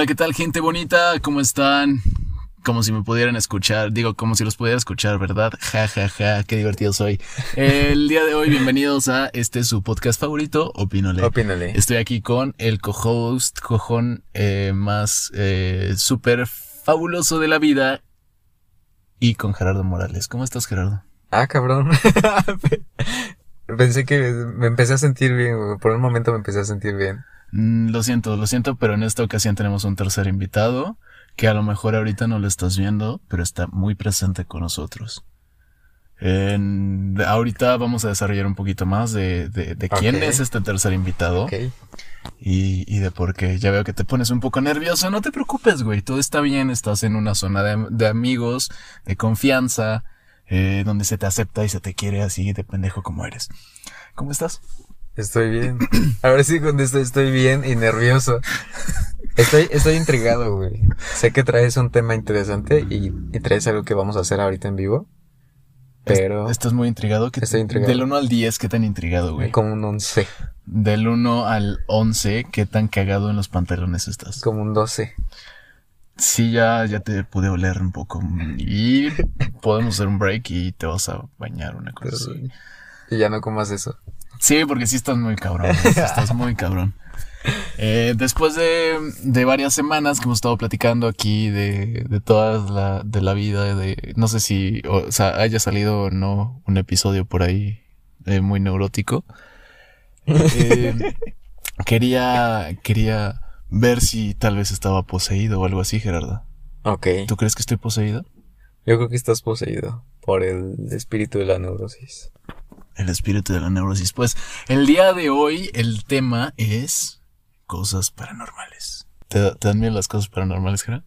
Hola, ¿qué tal, gente bonita? ¿Cómo están? Como si me pudieran escuchar, digo, como si los pudiera escuchar, ¿verdad? Ja, ja, ja, qué divertido soy. El día de hoy, bienvenidos a este su podcast favorito, Opínole. Opínale. Estoy aquí con el co-host, cojón eh, más eh, súper fabuloso de la vida y con Gerardo Morales. ¿Cómo estás, Gerardo? Ah, cabrón. Pensé que me empecé a sentir bien. Por un momento me empecé a sentir bien. Mm, Lo siento, lo siento, pero en esta ocasión tenemos un tercer invitado que a lo mejor ahorita no lo estás viendo, pero está muy presente con nosotros. En- ahorita vamos a desarrollar un poquito más de, de, de quién es este tercer invitado Ok. y, y de por qué. Ya veo que te pones un poco nervioso. No te preocupes, güey. Todo está bien. Estás en una zona de, de amigos, de confianza, eh, donde se te acepta y se te quiere así de pendejo como eres. ¿Cómo estás? Estoy bien. Ahora sí, cuando estoy, estoy bien y nervioso. Estoy, estoy intrigado, güey. Sé que traes un tema interesante y, y traes algo que vamos a hacer ahorita en vivo. Pero ¿Estás muy intrigado? ¿Qué- Estoy intrigado. Del 1 al 10, ¿qué tan intrigado, güey? como un 11, Del 1 al 11, ¿qué tan cagado en los pantalones estás? como un 12. Sí, ya, ya te pude oler un poco. Y podemos hacer un break y te vas a bañar una cosa así. Y ya no comas eso. Sí, porque sí estás muy cabrón. sí estás muy cabrón. Eh, después de, de varias semanas que hemos estado platicando aquí de, de toda la, de la vida, de no sé si o, sea, haya salido o no un episodio por ahí eh, muy neurótico. Eh, quería, quería ver si tal vez estaba poseído o algo así, Gerardo. Ok. ¿Tú crees que estoy poseído? Yo creo que estás poseído por el espíritu de la neurosis. El espíritu de la neurosis. Pues el día de hoy el tema es cosas paranormales. ¿Te, te dan miedo las cosas paranormales, Gerardo?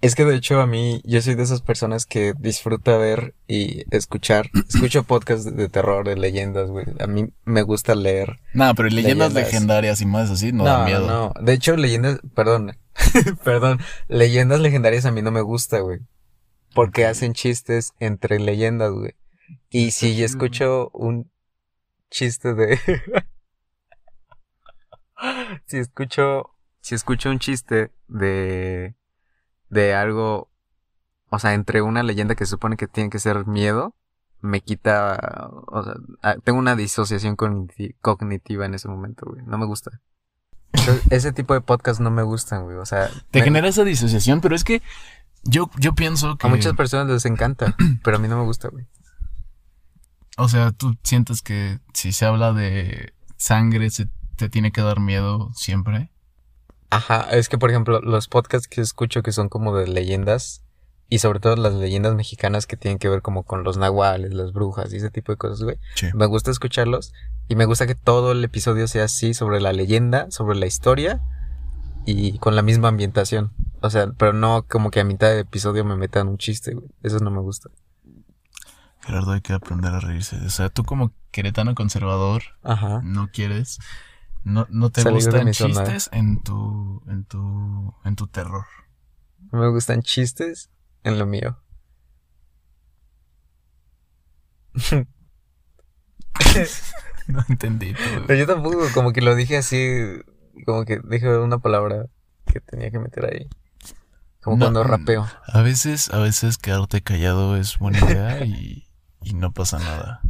Es que de hecho a mí, yo soy de esas personas que disfruta ver y escuchar, escucho podcasts de, de terror, de leyendas, güey. A mí me gusta leer. No, pero leyendas Leyendas. legendarias y más así no, dan miedo. no. De hecho, leyendas, perdón, perdón, leyendas legendarias a mí no me gusta, güey. Porque hacen chistes entre leyendas, güey. Y si yo escucho un chiste de... si escucho... Si escucho un chiste de... De algo... O sea, entre una leyenda que se supone que tiene que ser miedo, me quita... O sea, ah, tengo una disociación cogniti- cognitiva en ese momento, güey. No me gusta. Ese tipo de podcast no me gustan, güey. O sea, Te me- genera esa disociación, pero es que yo, yo pienso que... a muchas personas les encanta, pero a mí no me gusta, güey. O sea, tú sientes que si se habla de sangre se te tiene que dar miedo siempre. Ajá, es que por ejemplo, los podcasts que escucho que son como de leyendas, y sobre todo las leyendas mexicanas que tienen que ver como con los nahuales, las brujas y ese tipo de cosas, güey. Sí. Me gusta escucharlos y me gusta que todo el episodio sea así sobre la leyenda, sobre la historia y con la misma ambientación. O sea, pero no como que a mitad de episodio me metan un chiste, güey. Eso no me gusta. Gerardo, hay que aprender a reírse. O sea, tú como queretano conservador Ajá. no quieres... No, no te Salir gustan zona. chistes en tu, en tu, en tu terror. Me gustan chistes en lo mío. No entendí todo. Pero yo tampoco, como que lo dije así, como que dije una palabra que tenía que meter ahí. Como No, cuando rapeo. A veces, a veces quedarte callado es buena idea y, y no pasa nada.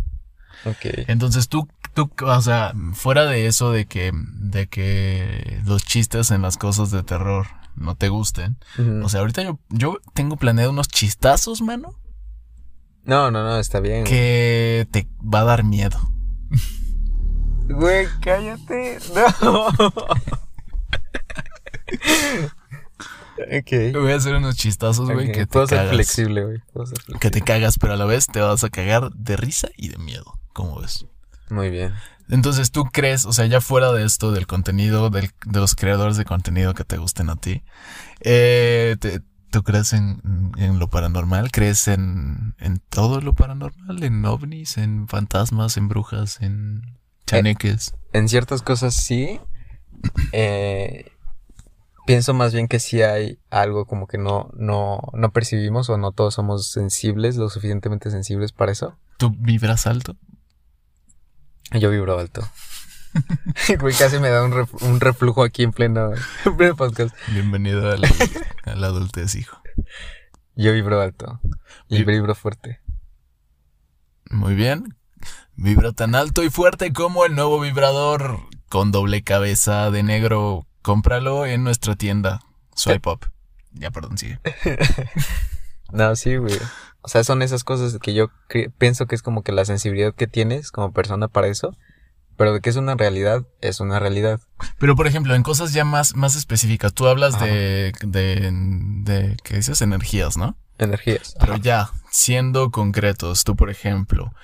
Ok. Entonces tú, tú, o sea, fuera de eso de que, de que los chistes en las cosas de terror no te gusten. O sea, ahorita yo, yo tengo planeado unos chistazos, mano, no, no, no, está bien. que te va a dar miedo. Güey, cállate. No. ok. Voy a hacer unos chistazos, güey, que te Puedo ser cagas. flexible, güey. Ser Que te cagas, pero a la vez te vas a cagar de risa y de miedo. ¿Cómo ves? Muy bien. Entonces, ¿tú crees, o sea, ya fuera de esto, del contenido, del- de los creadores de contenido que te gusten a ti, eh, te- ¿tú crees en, en lo paranormal? ¿Crees en, en todo lo paranormal? ¿En ovnis, en fantasmas, en brujas, en chaneques? En ciertas cosas sí. Eh, pienso más bien que sí hay algo como que no, no, no percibimos o no todos somos sensibles, lo suficientemente sensibles para eso. ¿Tú vibras alto? Yo vibro alto. Güey, casi me da un, ref- un reflujo aquí en pleno, en pleno podcast. Bienvenido a la, a la adultez, hijo. Yo vibro alto. Y Vi- vibro fuerte. Muy bien. Vibra tan alto y fuerte como el nuevo vibrador con doble cabeza de negro. Cómpralo en nuestra tienda. Swipe up. Ya, perdón, sigue. No, sí, güey. O sea, son esas cosas que yo pienso que es como que la sensibilidad que tienes como persona para eso. Pero de que es una realidad, es una realidad. Pero, por ejemplo, en cosas ya más, más específicas, tú hablas Ajá. de, de, de, ¿qué dices? Energías, ¿no? Energías. Pero ya, siendo concretos, tú, por ejemplo,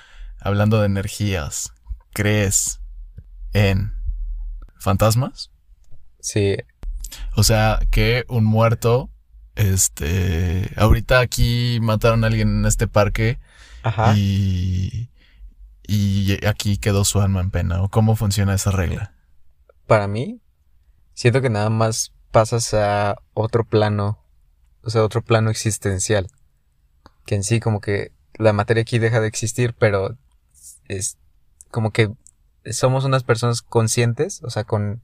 hablando de energías, ¿crees en fantasmas? Sí. O sea, que un muerto, este, ahorita aquí mataron a alguien en este parque Ajá. y, y aquí quedó su alma en pena. ¿O cómo funciona esa regla? Para mí, siento que nada más pasas a otro plano, o sea, otro plano existencial. Que en sí como que la materia aquí deja de existir, pero es como que somos unas personas conscientes, o sea, con,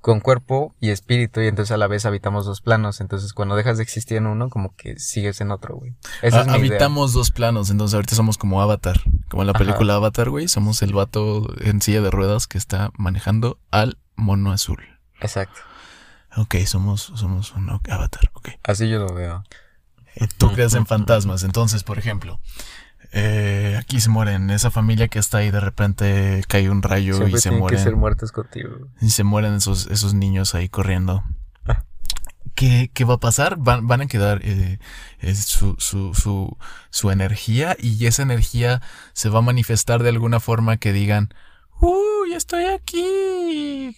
con cuerpo y espíritu, y entonces a la vez habitamos dos planos. Entonces cuando dejas de existir en uno, como que sigues en otro, güey. Esa Ha- es mi idea. habitamos dos planos, entonces ahorita somos como Avatar. Como en la Ajá. película Avatar, güey. Somos el vato en silla de ruedas que está manejando al mono azul. Exacto. Ok, somos, somos un Avatar, ok. Así yo lo veo. Eh, Tú crees en fantasmas, entonces, por ejemplo, eh, aquí se mueren, esa familia que está ahí de repente cae un rayo Siempre y se tienen que ser mueren, muertos contigo. y se mueren esos, esos niños ahí corriendo. Ah. ¿Qué, qué va a pasar? Van, van a quedar eh, eh, su, su, su, su energía y esa energía se va a manifestar de alguna forma que digan, uy, estoy aquí.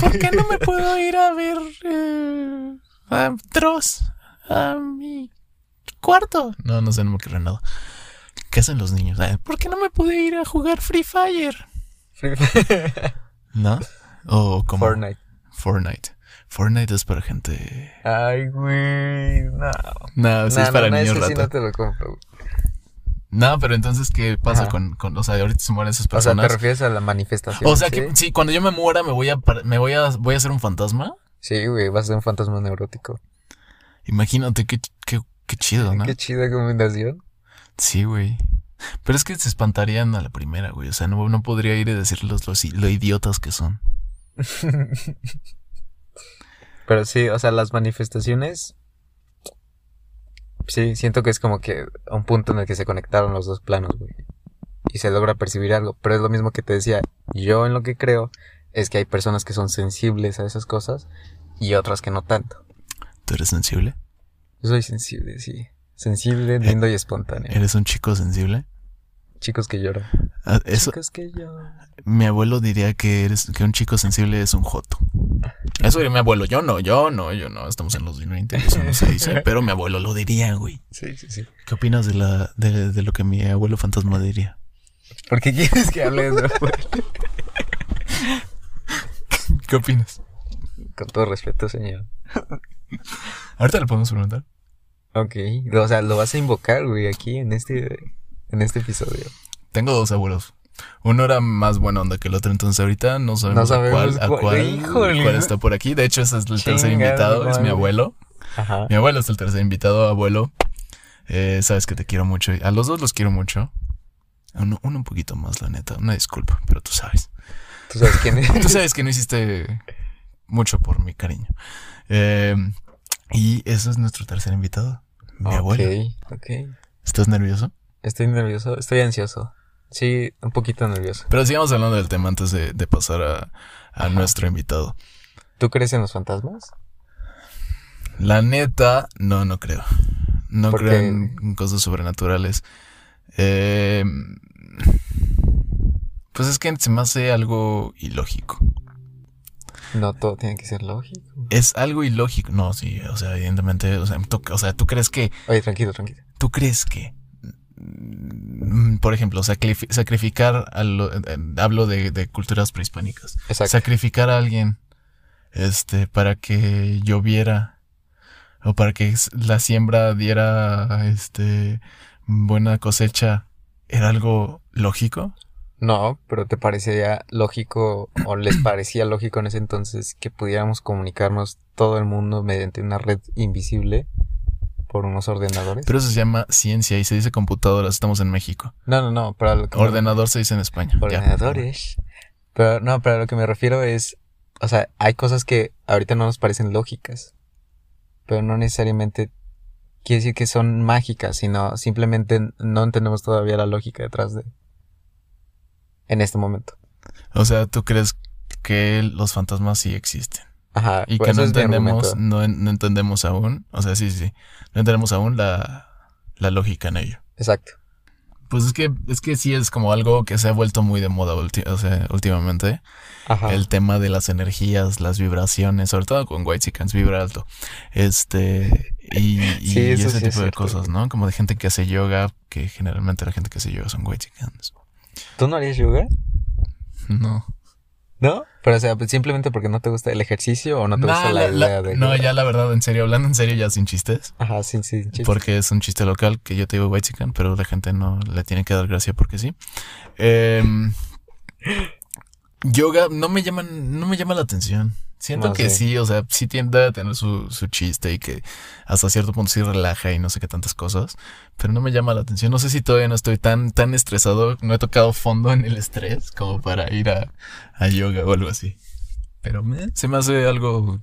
¿Por qué no me puedo ir a ver eh, a Dross a mi cuarto? No, no sé, no me ocurre nada. ¿Qué hacen los niños? ¿Por qué no me pude ir a jugar Free Fire? ¿No? O como Fortnite. Fortnite. Fortnite es para gente. Ay, güey, no. No, sí No, es para no, no, niños ese sí no te lo compro. güey. No, pero entonces, ¿qué pasa Ajá. con, con. O sea, ahorita se mueren esas O sea, ¿te personas. refieres a la manifestación? O sea, ¿sí? que sí, cuando yo me muera, me voy a, me voy a, voy a ser un fantasma. Sí, güey, vas a ser un fantasma neurótico. Imagínate qué, qué, qué chido, ¿no? Qué chida combinación. Sí, güey. Pero es que se espantarían a la primera, güey. O sea, no, no podría ir y decirles lo, lo idiotas que son. Pero sí, o sea, las manifestaciones. Sí, siento que es como que un punto en el que se conectaron los dos planos, güey. Y se logra percibir algo. Pero es lo mismo que te decía. Yo en lo que creo es que hay personas que son sensibles a esas cosas y otras que no tanto. ¿Tú eres sensible? Yo soy sensible, sí. Sensible, lindo y espontáneo. ¿Eres un chico sensible? Chicos que lloran. Ah, Eso, Chicos que lloran. mi abuelo diría que eres, que un chico sensible es un joto. Eso diría mi abuelo. Yo no, yo no, yo no. Estamos en los 2020, eso no se dice. Pero mi abuelo lo diría, güey. Sí, sí, sí. ¿Qué opinas de la, de, de lo que mi abuelo fantasma diría? ¿Por qué quieres que hable de eso? ¿Qué opinas? Con todo respeto, señor. Ahorita le podemos preguntar. Ok. O sea, lo vas a invocar, güey, aquí en este, en este episodio. Tengo dos abuelos. Uno era más buena onda que el otro, entonces ahorita no sabemos, No sabemos a cuál, a cuál- cuál, está por aquí. De hecho, ese es el tercer invitado, es mi abuelo. Ajá. Mi abuelo es el tercer invitado, abuelo. Eh, sabes que te quiero mucho. A los dos los quiero mucho. Uno, uno un poquito más, la neta. Una disculpa, pero tú sabes. ¿Tú sabes quién es? Tú sabes que no hiciste mucho por mi cariño. Eh, y ese es nuestro tercer invitado. Mi abuelo. Ok. ¿Estás nervioso? Estoy nervioso, estoy ansioso. Sí, un poquito nervioso. Pero sigamos hablando del tema antes de, de pasar a, a nuestro invitado. ¿Tú crees en los fantasmas? La neta, no, no creo. No ¿Por creo en cosas sobrenaturales. Eh, pues es que se me hace algo ilógico. No todo tiene que ser lógico. Es algo ilógico. No, sí, o sea, evidentemente, o sea, tú, o sea, tú crees que, Oye, tranquilo, tranquilo. tú crees que, mm, por ejemplo, sacrifi- sacrificar, a lo- eh, eh, hablo de, de culturas prehispánicas, Exacto. sacrificar a alguien, este, para que lloviera o para que la siembra diera, este, buena cosecha, era algo lógico. No, pero ¿te parecía lógico o les parecía lógico en ese entonces que pudiéramos comunicarnos todo el mundo mediante una red invisible por unos ordenadores? Pero eso se llama ciencia y se dice computadoras. Estamos en México. No, no, no. Pero a lo que me- Ordenador se dice en España. Ya. ordenadores. Pero no, pero a lo que me refiero es, o sea, hay cosas que ahorita no nos parecen lógicas, pero no necesariamente quiere decir que son mágicas, sino simplemente no entendemos todavía la lógica detrás de en este momento. O sea, ¿tú crees que los fantasmas sí existen? Ajá. Y que no entendemos, no, en- no entendemos aún. O sea, sí, sí. No entendemos aún la, la lógica en ello. Exacto. Pues es que, es que sí es como algo que se ha vuelto muy de moda ulti- o sea, últimamente. Ajá. El tema de las energías, las vibraciones, sobre todo con White Chickens, vibra alto. Este, y, y Sí, eso ese sí es tipo de cosas, ¿no? Como de gente que hace yoga, que generalmente la gente que hace yoga son White Chickens. ¿Tú no harías yoga? No. ¿No? Pero o sea, pues, simplemente porque no te gusta el ejercicio o no te Nah, gusta la, idea de no, ya la verdad, en serio, hablando en serio, ya sin chistes. Ajá, sí, sí. chiste. Porque es un chiste local que yo te digo White Chicken, pero la gente no le tiene que dar gracia porque sí. Em, yoga no me llaman, no me llama la atención. Siento No que sí, o sea, sí tiende a tener su, su chiste y que hasta cierto punto sí relaja y no sé qué tantas cosas, pero no me llama la atención. No sé si todavía no estoy tan, tan estresado, no he tocado fondo en el estrés como para ir a, a yoga o algo así. Pero eh, se me hace algo,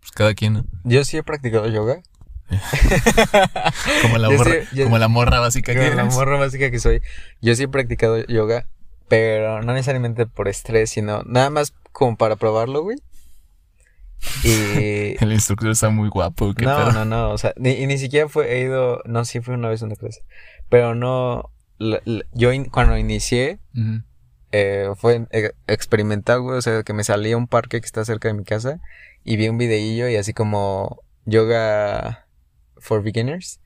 pues, cada quien, ¿no? Yo sí he practicado yoga. Como la, morra, sí- yo- como la morra básica que Como la eres. morra básica que soy. Yo sí he practicado yoga, pero no necesariamente por estrés, sino nada más como para probarlo, güey. Y... El instructor está muy guapo. ¿qué no, pedo? no, no, o sea, ni, y ni siquiera fue, he ido, no, sí fui una vez a una clase, pero no, la- la- yo in- cuando inicié, eh, fue eh, experimental, güey, o sea, que me salí a un parque que está cerca de mi casa y vi un videillo y así como yoga for beginners.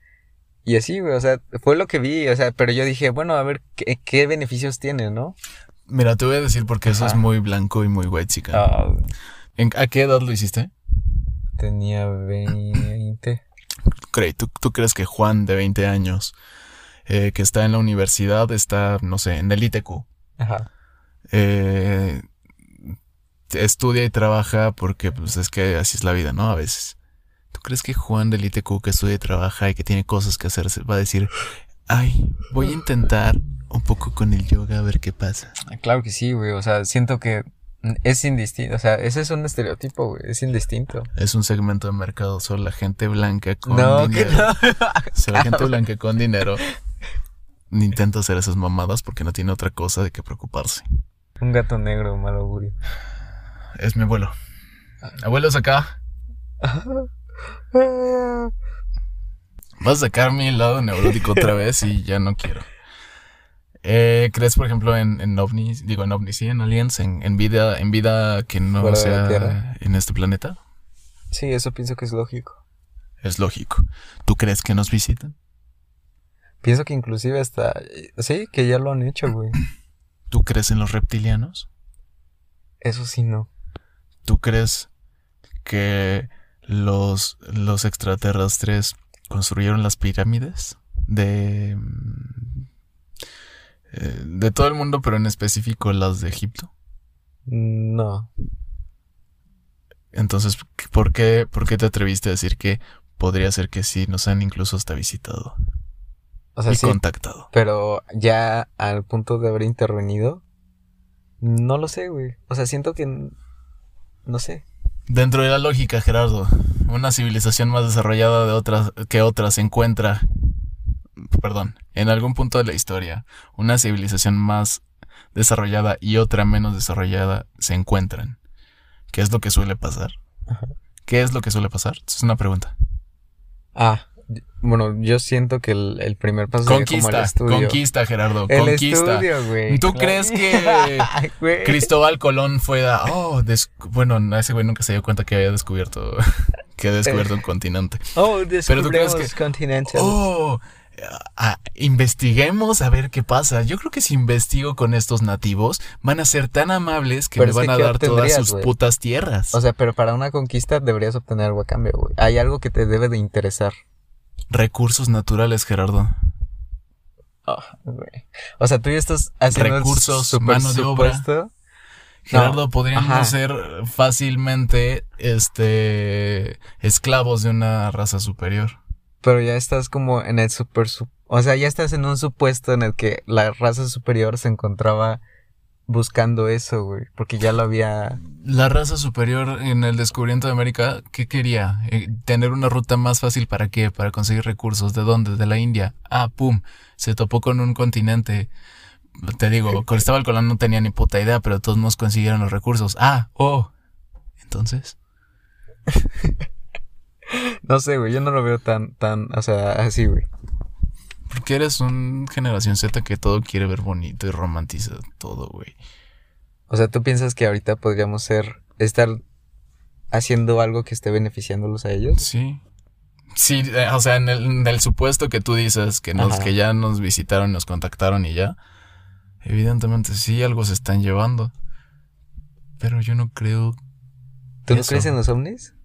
Y así, güey, o sea, fue lo que vi, o sea, pero yo dije, bueno, a ver, ¿qué, qué beneficios tiene, no? Mira, te voy a decir porque eso es muy blanco y muy white chica. Ah, ¿A qué edad lo hiciste? tenía 20. Cray, ¿tú, tú crees que Juan, de 20 años, eh, que está en la universidad, está, no sé, en el ITQ, Ajá. eh, estudia y trabaja porque pues es que así es la vida, ¿no? A veces. ¿Tú crees que Juan del ITQ que estudia y trabaja y que tiene cosas que hacer va a decir, ay, voy a intentar un poco con el yoga a ver qué pasa? Ah, Claro que sí, güey, o sea, siento que es indistinto, o sea, ese es un estereotipo, güey, es indistinto. Es un segmento de mercado, solo la gente blanca con No, que dinero. no. Solo la gente blanca con dinero intenta hacer esas mamadas porque no tiene otra cosa de qué preocuparse. Un gato negro, mal augurio. Es mi abuelo. Abuelos acá. Vas a sacar mi lado neurótico otra vez y ya no quiero. Eh, ¿Crees, por ejemplo, en, en ovnis? Digo, en ovnis, sí, en aliens, en, en vida, en vida que no Fuera sea en este planeta. Sí, eso pienso que es lógico. Es lógico. ¿Tú crees que nos visitan? Pienso que inclusive hasta... Sí, que ya lo han hecho, güey. ¿Tú crees en los reptilianos? Eso sí, no. ¿Tú crees que los, los extraterrestres construyeron las pirámides de, eh, de todo el mundo, pero en específico las de Egipto? No. Entonces, ¿por qué, ¿por qué te atreviste a decir que podría ser que sí nos han incluso hasta visitado O sea, y sí, contactado? pero ya al punto de haber intervenido, no lo sé, güey. O sea, siento que... No sé. Dentro de la lógica, Gerardo, una civilización más desarrollada de otras que otra se encuentra, perdón, en algún punto de la historia, una civilización más desarrollada y otra menos desarrollada se encuentran. ¿Qué es lo que suele pasar? Ajá. ¿Qué es lo que suele pasar? Es una pregunta. Ah, bueno, yo siento que el, el primer paso sería como el Conquista, estudio. conquista, Gerardo, El conquista. estudio, güey. ¿Tú crees que. Cristóbal Colón fue a, oh, bueno, ese güey nunca se dio cuenta que había descubierto, que había descubierto un continente. Oh, Pero tú crees que-. Oh, investiguemos a ver qué pasa. Yo creo que si investigo con estos nativos, van a ser tan amables que Pero me van a ¿qué dar todas sus putas tierras. O sea, pero para una conquista deberías obtener algo a cambio, güey. Hay algo que te debe de interesar. Recursos naturales, Gerardo. Ah. O sea, tú ya estás haciendo Recursos, mano de obra. Gerardo, No, podríamos ajá. ser fácilmente, este, esclavos de una raza superior. Pero ya estás como en el super... su- O sea, ya estás en un supuesto en el que la raza superior se encontraba buscando eso, güey. Porque ya lo había... La raza superior en el descubrimiento de América, ¿qué quería? Eh, tener una ruta más fácil para qué? Para conseguir recursos. ¿De dónde? De la India. Ah, pum. Se topó con un continente. Te digo, Cristóbal Colón no tenía ni puta idea, pero todos nos consiguieron los recursos. Ah, oh. Entonces, No sé, güey. Yo no lo veo tan, tan... O sea, así, güey. Eres un generación Z que todo quiere ver bonito y romantiza todo, güey. O sea, ¿tú piensas que ahorita podríamos ser... Estar haciendo algo que esté beneficiándolos a ellos? Sí. Sí, eh, o sea, en el, en el supuesto que tú dices que nos, Ajá. que ya nos visitaron, nos contactaron y ya. Evidentemente sí, algo se están llevando. Pero yo no creo. ¿Tú no Eso. crees en los ovnis?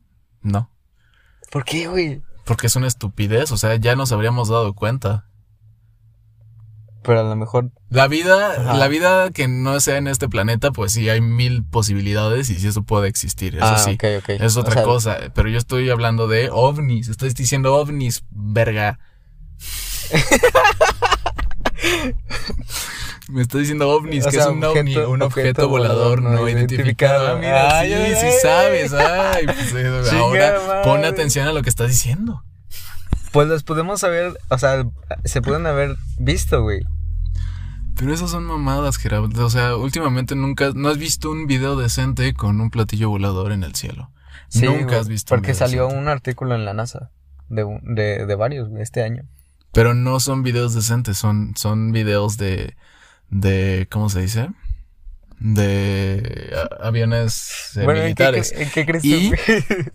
No. ¿Por qué, güey? Porque es una estupidez. O sea, ya nos habríamos dado cuenta. Pero a lo mejor... La vida, Ajá. la vida que no sea en este planeta, pues sí hay mil posibilidades y sí eso puede existir. Eso ah, sí. ok, ok. Es O otra sea, cosa. Pero yo estoy hablando de ovnis. Estoy diciendo ovnis, verga. Me está diciendo ovnis, O que sea, es un ovni, objeto- un objeto, objeto volador no no identificado. Ah, identificado. mira, Ay, sí, ay, sí ay. sabes. Ay, pues, eh, ahora madre. pon atención a lo que estás diciendo. Pues los podemos haber... O sea, se pueden haber visto, güey. Pero esas son mamadas, Gerardo. O sea, últimamente nunca, no has visto un video decente con un platillo volador en el cielo. Sí, nunca has visto un Porque video salió decente. un artículo en la NASA. De, un- de, de varios, este año. Pero no son videos decentes, son, son videos de, de, ¿cómo se dice? De aviones eh, Bueno, ¿en qué, militares. en qué crees Y- tú?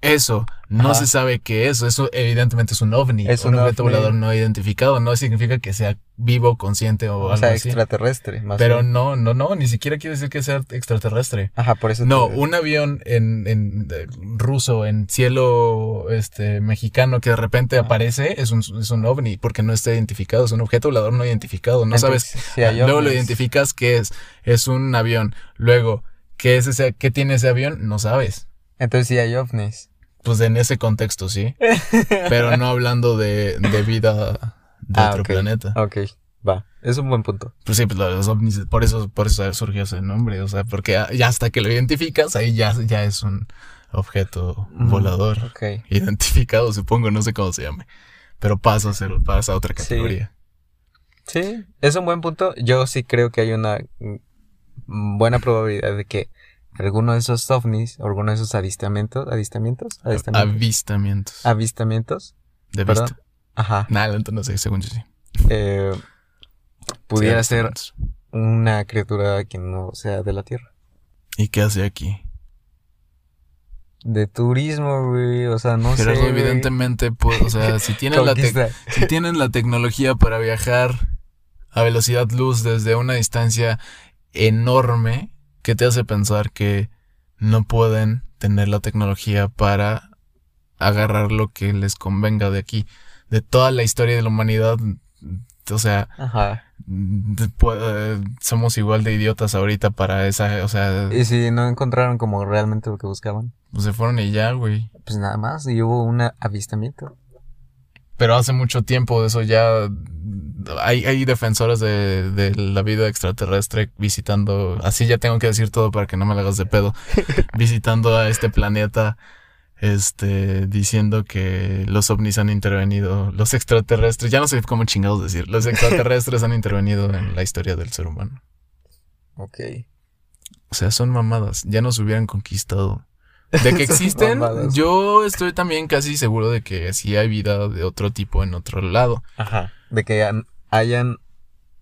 Eso, no Ajá. se sabe qué es. Eso evidentemente es un ovni. Es un, un objeto ovni. volador no identificado. No significa que sea vivo, consciente o, o algo sea, así. extraterrestre, más Pero bien. no, no, no, ni siquiera quiere decir que sea extraterrestre. Ajá, por eso. No, te- un avión en, en eh, ruso, en cielo este mexicano que de repente aparece, es un, es un ovni, porque no está identificado, es un objeto volador no identificado. No sabes Entonces, hay Luego lo identificas que es, es un avión. Luego, ¿qué es ese, qué tiene ese avión? No sabes. Entonces sí hay ovnis. Pues en ese contexto sí. Pero no hablando de, de vida de Ah, otro planeta. Ok, va. Es un buen punto. Pues sí, pues los ovnis, por eso, por eso surgió ese nombre. O sea, porque ya hasta que lo identificas, ahí ya, ya es un objeto Mm, volador. Ok. Identificado, supongo, no sé cómo se llame. Pero pasa a ser, pasa a otra Sí. categoría. Sí, es un buen punto. Yo sí creo que hay una mm, buena probabilidad de que alguno de esos ovnis, o alguno de esos avistamientos, avistamientos, avistamientos, Avistamientos. avistamientos, de perdón. vista. ajá, Nada, entonces según yo sí. eh, pudiera Sí, ser una criatura que no sea de la Tierra. ¿Y qué hace aquí? De turismo, güey, o sea, no Gerardo, sé. güey. evidentemente, pues, o sea, si tienen, la si tienen la tecnología para viajar a velocidad luz desde una distancia enorme, ¿qué te hace pensar que no pueden tener la tecnología para agarrar lo que les convenga de aquí? De toda la historia de la humanidad, o sea, Ajá. eh, somos igual de idiotas ahorita para esa, o sea, Y si no encontraron como realmente lo que buscaban, pues se fueron y ya, güey. pues nada más, y hubo un avistamiento. Pero hace mucho tiempo eso ya hay, hay defensores de, de la vida extraterrestre visitando, así ya tengo que decir todo para que no me la hagas de pedo, visitando a este planeta, este, diciendo que los ovnis han intervenido, los extraterrestres, ya no sé cómo chingados decir, los extraterrestres han intervenido en la historia del ser humano. Ok. O sea, son mamadas, ya nos hubieran conquistado. De que existen, mamadas. yo estoy también casi seguro de que sí hay vida de otro tipo en otro lado. Ajá. De que han- hayan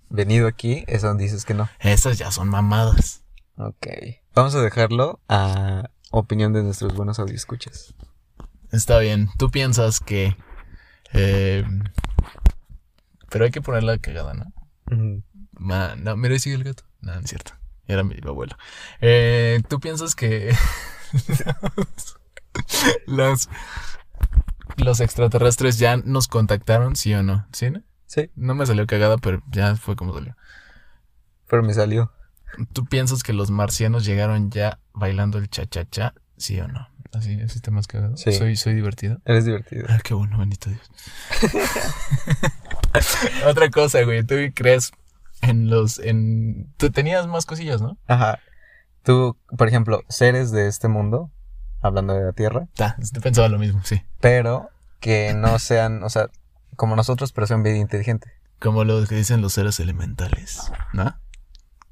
venido aquí, eso dices que no. Esas ya son mamadas. Ok. Vamos a dejarlo a opinión de nuestros buenos audioscuchas. Está bien. Tú piensas que. eh, pero hay que poner la cagada, ¿no? Ma- no, mira, ahí sigue el gato. No, no es cierto. Era mi abuelo. Eh, ¿Tú piensas que. los. Los extraterrestres ya nos contactaron, sí o no? ¿Sí, no? Sí. No me salió cagada, pero ya fue como salió. Pero me salió. ¿Tú piensas que los marcianos llegaron ya bailando el cha-cha-cha? ¿Sí o no? Así, ese está más cagado. Sí. Soy, soy divertido. Eres divertido. Ah, qué bueno, bendito Dios. Otra cosa, güey. ¿Tú crees en los... en... Tú tenías más cosillas, ¿no? Ajá. Tú, por ejemplo, seres de este mundo, hablando de la Tierra, Ta, pensaba lo mismo, sí. pero que no sean, o sea, como nosotros, pero sean vida inteligente. Como lo que dicen los seres elementales, ¿no?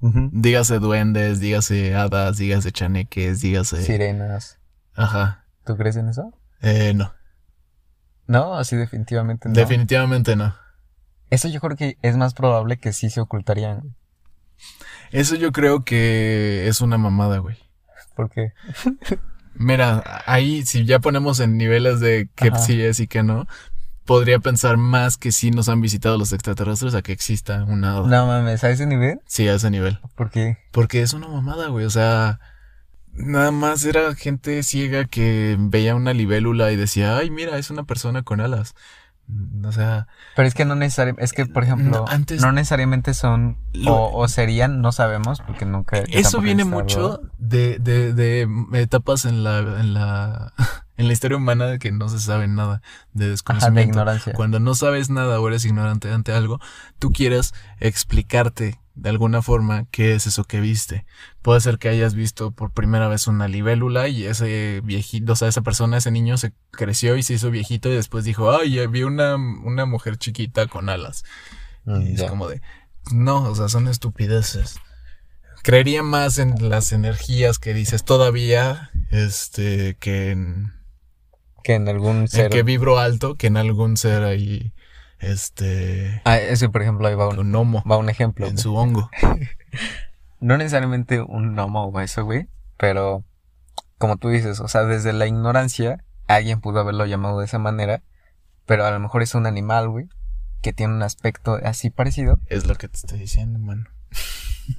Ujú. Dígase duendes, dígase hadas, dígase chaneques, dígase... Sirenas. Ajá. ¿Tú crees en eso? Eh, no. No, así definitivamente no. Definitivamente no. eso yo creo que es más probable que sí se ocultarían. Eso yo creo que es una mamada, güey. Porque Mira, ahí si ya ponemos en niveles de que Ajá. sí es y que no, podría pensar más que sí nos han visitado los extraterrestres a que exista una hada. no mames, a ese nivel, Sí, a ese nivel. porque Porque es una mamada, güey. O sea, nada más era gente ciega que veía una libélula y decía, ay, mira, es una persona con alas. O sea, pero es que no necesariamente, es que por ejemplo, No, necesariamente son Lo- o, o serían, no sabemos, porque nunca. eso viene mucho de, de, de etapas en la, en la, en la historia humana de que no se sabe nada de Ajá, de desconocimiento. ignorancia. Cuando no sabes nada o eres ignorante ante algo, tú quieres explicarte de alguna forma qué es eso que viste. Puede ser que hayas visto por primera vez una libélula y ese viejito, o sea, esa persona, ese niño se creció y se hizo viejito y después dijo, ay, ya vi una, una mujer chiquita con alas. Mm, Y es como de, no, o sea, son estupideces. Creería más en las energías que dices todavía, este, que en, Que en algún en ser. que vibro alto, que en algún ser ahí, este, Ah, eso, por ejemplo, ahí va un, un gnomo va un ejemplo. en su hongo. No necesariamente un gnomo o eso, güey, pero como tú dices, o sea, desde la ignorancia, alguien pudo haberlo llamado de esa manera, pero a lo mejor es un animal, güey, que tiene un aspecto así parecido, Es lo que te estoy diciendo, mano.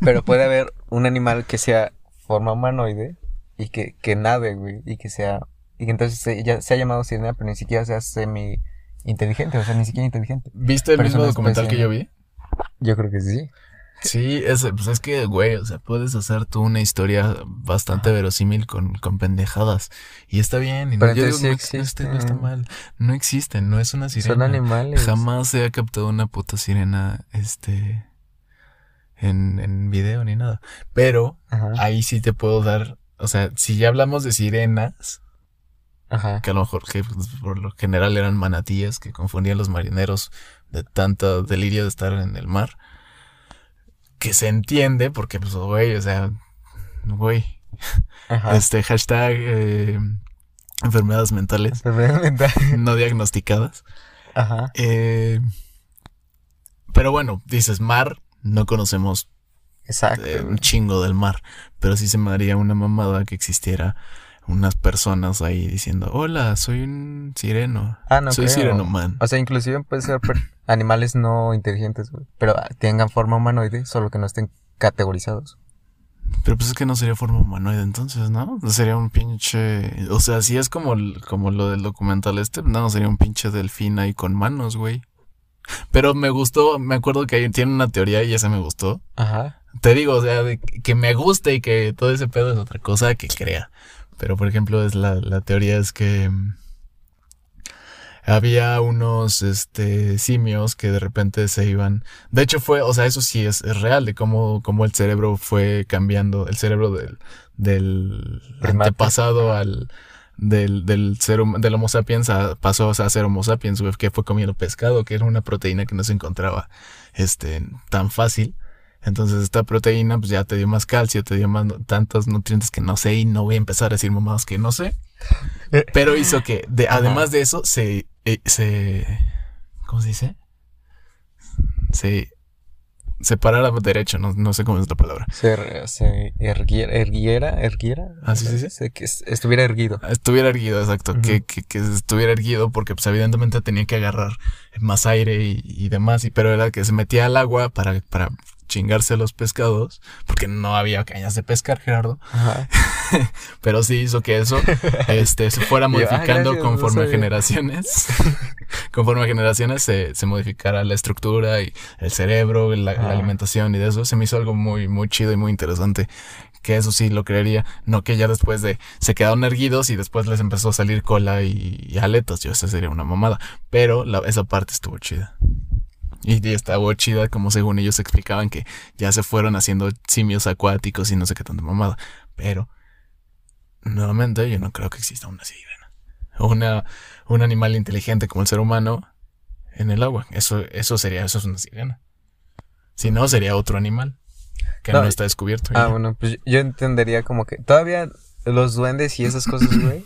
pero puede haber un animal que sea forma humanoide y que, que nade, güey, y que sea, y que entonces se, ya, se ha llamado sirena, pero ni siquiera sea semi inteligente, o sea, ni siquiera inteligente. ¿Viste el mismo documental especie, que yo vi? Yo creo que sí. Sí, es, pues es que, güey, o sea, puedes hacer tú una historia bastante verosímil con, con pendejadas. Y está bien. Y no, yo digo, sí no, existe, no está mal. No existen, no es una sirena. Son animales. Jamás se ha captado una puta sirena, este, en, en video ni nada. Pero Ajá. ahí sí te puedo dar, o sea, si ya hablamos de sirenas, Ajá. que a lo mejor que por lo general eran manatíes que confundían los marineros de tanto delirio de estar en el mar, que se entiende porque, pues, güey, o sea, güey, Ajá. este hashtag eh, enfermedades mentales Enfermedad mental. no diagnosticadas. Ajá. Eh, pero bueno, dices mar, no conocemos Exacto. eh, un chingo del mar, pero sí se me daría una mamada que existiera unas personas ahí diciendo, hola, soy un sireno. Ah, no soy creo. sireno man. O sea, inclusive puede ser animales no inteligentes, güey. Pero ah, tengan forma humanoide, solo que no estén categorizados. Pero pues es que no sería forma humanoide entonces, ¿no? Sería un pinche... O sea, si es como, como lo del documental este, no, sería un pinche delfín ahí con manos, güey. Pero me gustó, me acuerdo que ahí tiene una teoría y esa me gustó. Ajá. Te digo, o sea, de que me guste y que todo ese pedo es otra cosa que crea. Pero por ejemplo, es la, la teoría es que mm, había unos este simios que de repente se iban. De hecho, fue, o sea, eso sí es, es real, de cómo, cómo el cerebro fue cambiando, el cerebro del, del Primate. antepasado al del, del ser del Homo sapiens a- pasó a ser Homo sapiens, que fue comiendo pescado, que era una proteína que no se encontraba este tan fácil. Entonces esta proteína pues ya te dio más calcio, te dio más tantos nutrientes que no sé y no voy a empezar a decir mamadas que no sé. Pero hizo que, de, además de eso, se, eh, se, ¿cómo se dice? Se separara derecho, no, no sé cómo es la palabra. Se, se erguiera, erguiera, erguiera. Ah, sí, sí, sí. Se- que es- estuviera erguido. Estuviera erguido, exacto, Ujú. que, que, que estuviera erguido porque pues evidentemente tenía que agarrar más aire y, y demás, y, pero era que se metía al agua para, para chingarse los pescados, porque no había cañas de pescar, Gerardo. Ajá. pero sí hizo que eso este, se fuera yo, ah, modificando gracias, no conforme sabía. generaciones. conforme generaciones se, se modificara la estructura y el cerebro, la, la alimentación y de eso, se me hizo algo muy, muy chido y muy interesante. Que eso sí lo creería. No que ya después de se quedaron erguidos y después les empezó a salir cola y, y aletas. Yo, esa sería una mamada. Pero la- esa parte estuvo chida. Y, estaba chida como según ellos explicaban que ya se fueron haciendo simios acuáticos y no sé qué tanta mamada. Pero, nuevamente, yo no creo que exista una sirena. Una, un animal inteligente como el ser humano en el agua. Eso, eso sería, eso es una sirena. Si no, sería otro animal que no, No, está descubierto. Ah, ya. bueno, pues yo entendería como que todavía los duendes y esas cosas, güey,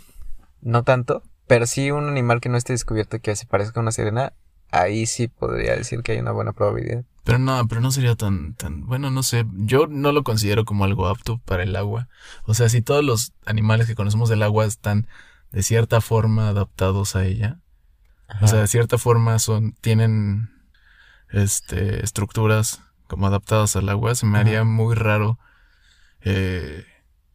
no tanto, pero sí un animal que no esté descubierto que se parezca a una sirena, ahí sí podría decir que hay una buena probabilidad. Pero no, pero no sería tan, tan, bueno, no sé, yo no lo considero como algo apto para el agua. O sea, si todos los animales que conocemos del agua están de cierta forma adaptados a ella, o sea, de cierta forma son, tienen, este, estructuras como adaptadas al agua, se me Ajá. haría muy raro, eh,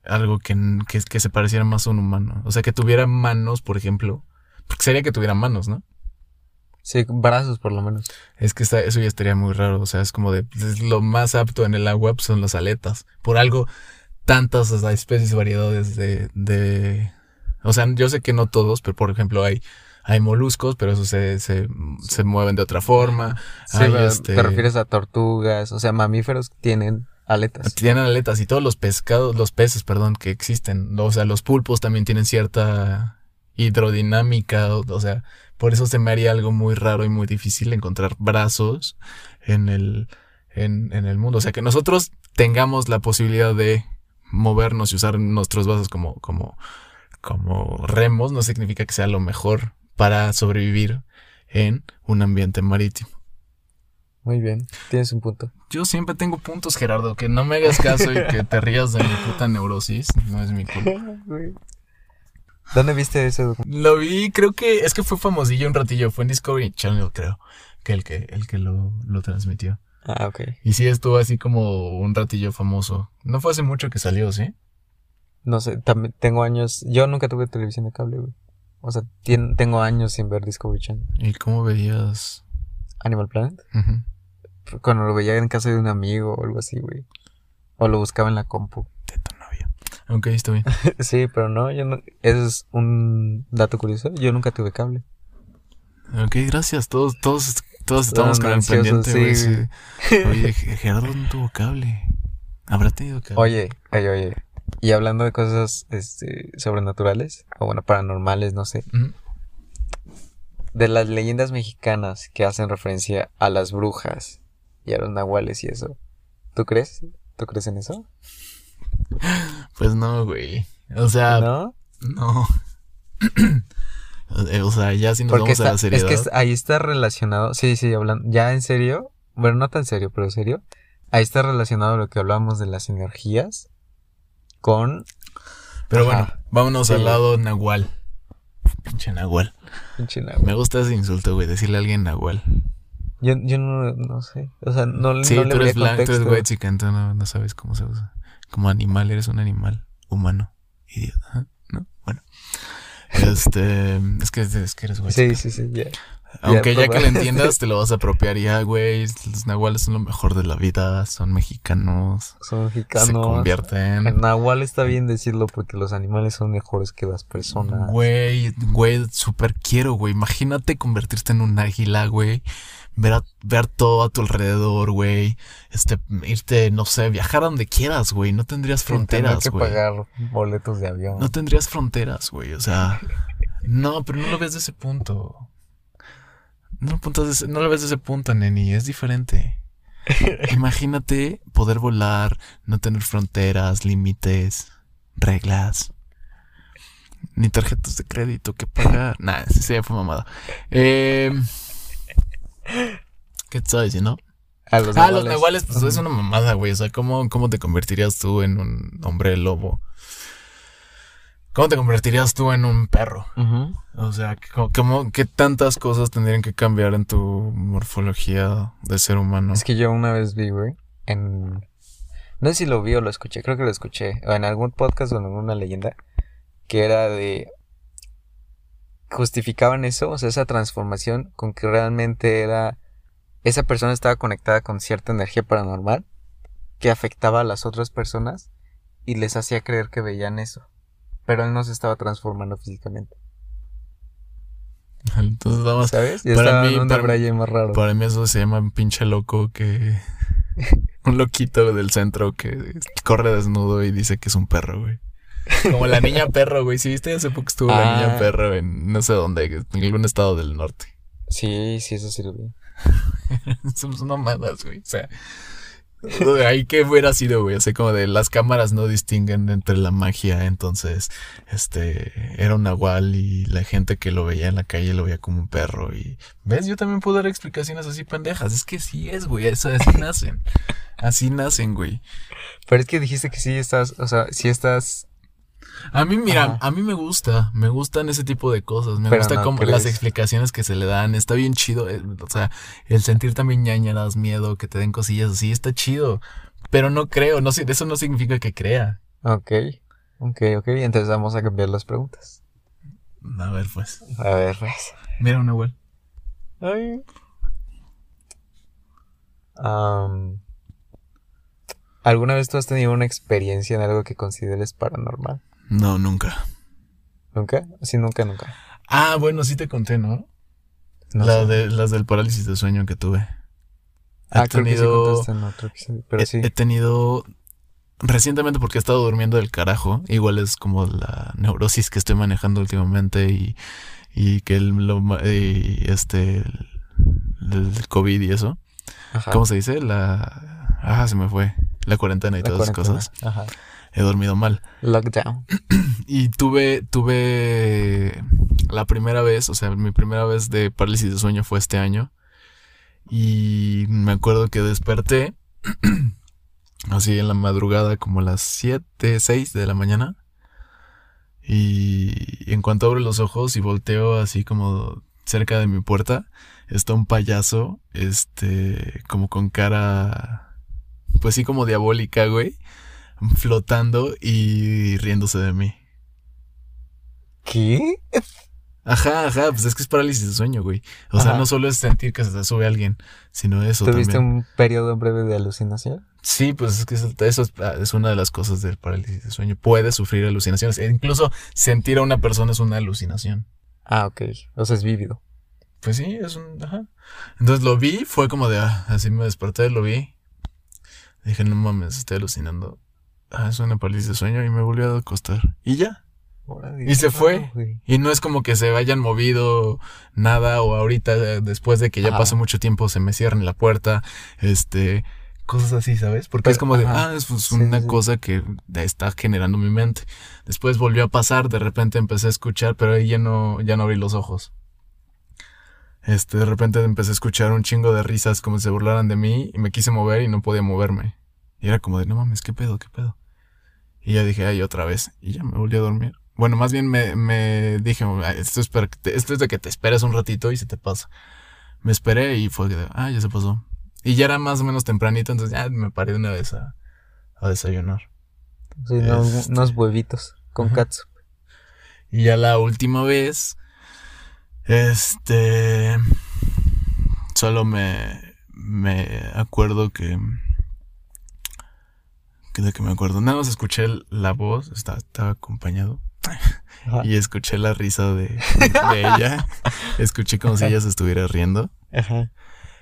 algo que, que, que se pareciera más a un humano. O sea, que tuviera manos, por ejemplo. Porque sería que tuviera manos, ¿no? Sí, brazos por lo menos. Es que está- eso ya estaría muy raro. O sea, es como de es lo más apto en el agua pues, son las aletas. Por algo, tantas o sea, especies y variedades de, de. O sea, yo sé que no todos, pero por ejemplo hay, hay moluscos, pero esos se, se, se mueven de otra forma. Sí, Hay, este- te refieres a tortugas, o sea, mamíferos tienen aletas. Tienen aletas y todos los pescados, los peces, perdón, que existen. O sea, los pulpos también tienen cierta hidrodinámica. O, o sea, por eso se me haría algo muy raro y muy difícil encontrar brazos en el, en, en el mundo. O sea, que nosotros tengamos la posibilidad de movernos y usar nuestros brazos como, como, como remos, no significa que sea lo mejor para sobrevivir en un ambiente marítimo. Muy bien, tienes un punto. Yo siempre tengo puntos, Gerardo. Que no me hagas caso y que te rías de mi puta neurosis. No es mi culpa. ¿Dónde viste ese documental? Lo vi, creo que es que fue famosillo un ratillo. Fue en Discovery Channel, creo. Que el que, el que lo, lo transmitió. Ah, ok. Y sí estuvo así como un ratillo famoso. No fue hace mucho que salió, ¿sí? No sé, también tengo años. Yo nunca tuve televisión de cable, güey. O sea, tien- tengo años sin ver Discovery Channel. ¿Y cómo veías? Animal Planet. Cuando lo veía en casa de un amigo o algo así, güey. O lo buscaba en la compu. Ok, está bien. sí, pero no, yo no. Eso es un dato curioso. Yo nunca tuve cable. Ok, gracias. Todos, todos, todos estamos con el pendiente, güey. sí, sí. Oye, Ge- Gerardo no tuvo cable. Habrá tenido cable. Oye, oye, oye. Y hablando de cosas este, sobrenaturales, o bueno, paranormales, no sé. Ujú. De las leyendas mexicanas que hacen referencia a las brujas y a los nahuales y eso. ¿Tú crees? ¿Tú crees en eso? Pues no, güey. O sea, ¿No? No. Eh, o sea, ya si nos Porque vamos a la seriedad. es que ahí está relacionado. Sí, sí, hablando. Ya en serio. Bueno, no tan serio, pero serio. Ahí está relacionado lo que hablamos de las energías con. Pero Ajá. bueno, vámonos Sí. al lado nahual. Pinche nahual. pinche nahua. Me gusta ese insulto, güey, decirle a alguien nahual. Yo, yo no, no sé. O sea, no, Sí, no tú le eres vería blanco, tú eres güey chicanta, no, no sabes cómo se usa. Como animal, eres un animal humano. Idiota, ¿no? Bueno. Este, es que, es que eres güey. Sí, sí, sí, ya. Aunque ya, ya que lo entiendas, te lo vas a apropiar ya, güey. Los nahuales son lo mejor de la vida, son mexicanos. Son Se mexicanos. convierten. En Nahual está bien decirlo porque los animales son mejores que las personas. Güey, güey, súper quiero, güey. Imagínate convertirte en un águila, güey. Ver, a- ver todo a tu alrededor, güey. Este, irte, no sé, viajar a donde quieras, güey. No tendrías Sin fronteras, que güey. pagar boletos de avión. No tendrías fronteras, güey. O sea, no, pero no lo ves de ese punto. No, lo puntas no lo ves de ese punto, neni. Es diferente. Imagínate poder volar, no tener fronteras, límites, reglas. Ni tarjetas de crédito que pagar. Nah, ese sí fue mamada. Eh, ¿Qué te estaba diciendo? A los Ah, los nahuales, pues Ujú. es una mamada, güey. O sea, ¿cómo, ¿cómo te convertirías tú en un hombre lobo? ¿Cómo te convertirías tú en un perro? O sea, ¿cómo, cómo- ¿qué tantas cosas tendrían que cambiar en tu morfología de ser humano? Es que yo una vez vi, güey, en... No sé si lo vi o lo escuché, creo que lo escuché. O en algún podcast o en alguna leyenda. Que era de... justificaban eso, o sea, esa transformación con que realmente era esa persona estaba conectada con cierta energía paranormal que afectaba a las otras personas y les hacía creer que veían eso, pero él no se estaba transformando físicamente. Entonces, vamos, ¿Sabes? Ya para mí, para, más raro. para mí eso se llama un pinche loco que... un loquito del centro que corre desnudo y dice que es un perro, güey. Como la niña perro, güey. Si viste, hace poco estuvo la Ah. niña perro en no sé dónde, en algún estado del norte. Sí, sí, eso sí lo vi. Somos mamadas, güey. O sea, ahí que hubiera sido, güey. O sea, como de las cámaras no distinguen entre la magia. Entonces, este, era un nahual y la gente que lo veía en la calle lo veía como un perro. Y, ¿ves? Yo también puedo dar explicaciones así pendejas. Es que sí es, güey. Eso, así nacen. Así nacen, güey. Pero es que dijiste que sí estás, o sea, sí estás A mí, mira, Ajá. a mí me gusta, me gustan ese tipo de cosas, me Pero gusta no como las explicaciones que se le dan, está bien chido, eh, o sea, el sentir también ñañaras, miedo, que te den cosillas así, está chido, pero no creo, no eso no significa que crea. Ok, ok, ok. Entonces vamos a cambiar las preguntas. A ver, pues, A ver, pues. mira una abuelo. Ay. Am, ¿Alguna vez tú has tenido una experiencia en algo que consideres paranormal? No, nunca. ¿Nunca? Sí, nunca, nunca. Ah, bueno, sí te conté, ¿no? No La sé. de, las del parálisis de sueño que tuve. He Ah, creo que sí tenido- contaste en otro episodio, pero he, sí. he tenido recientemente porque he estado durmiendo del carajo. Igual es como la neurosis que estoy manejando últimamente y, y que el, lo y este el, el COVID y eso. Ajá. ¿Cómo se dice? La ah se me fue la cuarentena y La todas esas cosas. Ajá. He dormido mal Lockdown. y tuve tuve la primera vez, o sea, mi primera vez de parálisis de sueño fue este año y me acuerdo que desperté así en la madrugada como a las 7, 6 de la mañana. Y en cuanto abro los ojos y volteo así como cerca de mi puerta, está un payaso, este, como con cara, pues sí como diabólica, güey, flotando y riéndose de mí. ¿Qué? Ajá, ajá, pues es que es parálisis de sueño, güey. O sea, no solo es sentir que se te sube alguien, sino eso ¿Tuviste también. un periodo breve de alucinación? Sí, pues es que eso, eso es, ah, es una de las cosas del parálisis de sueño. Puedes sufrir alucinaciones. E incluso sentir a una persona es una alucinación. Ah, ok. O sea, es vívido. Pues sí, es un... Ajá. Entonces lo vi, fue como de... ah, así me desperté, lo vi. Dije, no mames, estoy alucinando. Ah, es una parálisis de sueño y me volví a acostar. Y ya. Y se fue. raro. Y no es como que se hayan movido nada o ahorita eh, después de que ya Ajá. pasó mucho tiempo se me cierren la puerta, este, cosas así, ¿sabes? Porque Pero, es como de, ajá. ah, es pues, una sí, sí. cosa que está generando mi mente. Después volvió a pasar, de repente empecé a escuchar, pero ahí ya no, ya no abrí los ojos. Este, de repente empecé a escuchar un chingo de risas como si se burlaran de mí y me quise mover y no podía moverme. Y era como de, no mames, ¿qué pedo, qué pedo? Y ya dije, ay, otra vez. Y ya me volví a dormir. Bueno, más bien me, me dije, "Ay, esto es, para que te- esto es de que te esperes un ratito y se te pasa. Me esperé y fue de, ah, ya se pasó. Y ya era más o menos tempranito, entonces ya me paré de una vez a, a desayunar. Sí, Este. unos huevitos con Ajá. katsu. Y ya la última vez, este, solo me, me acuerdo que, que de que me acuerdo, nada más escuché la voz, estaba, estaba acompañado. Ajá. Y escuché la risa de, de ella. escuché como si ella se estuviera riendo. Ajá.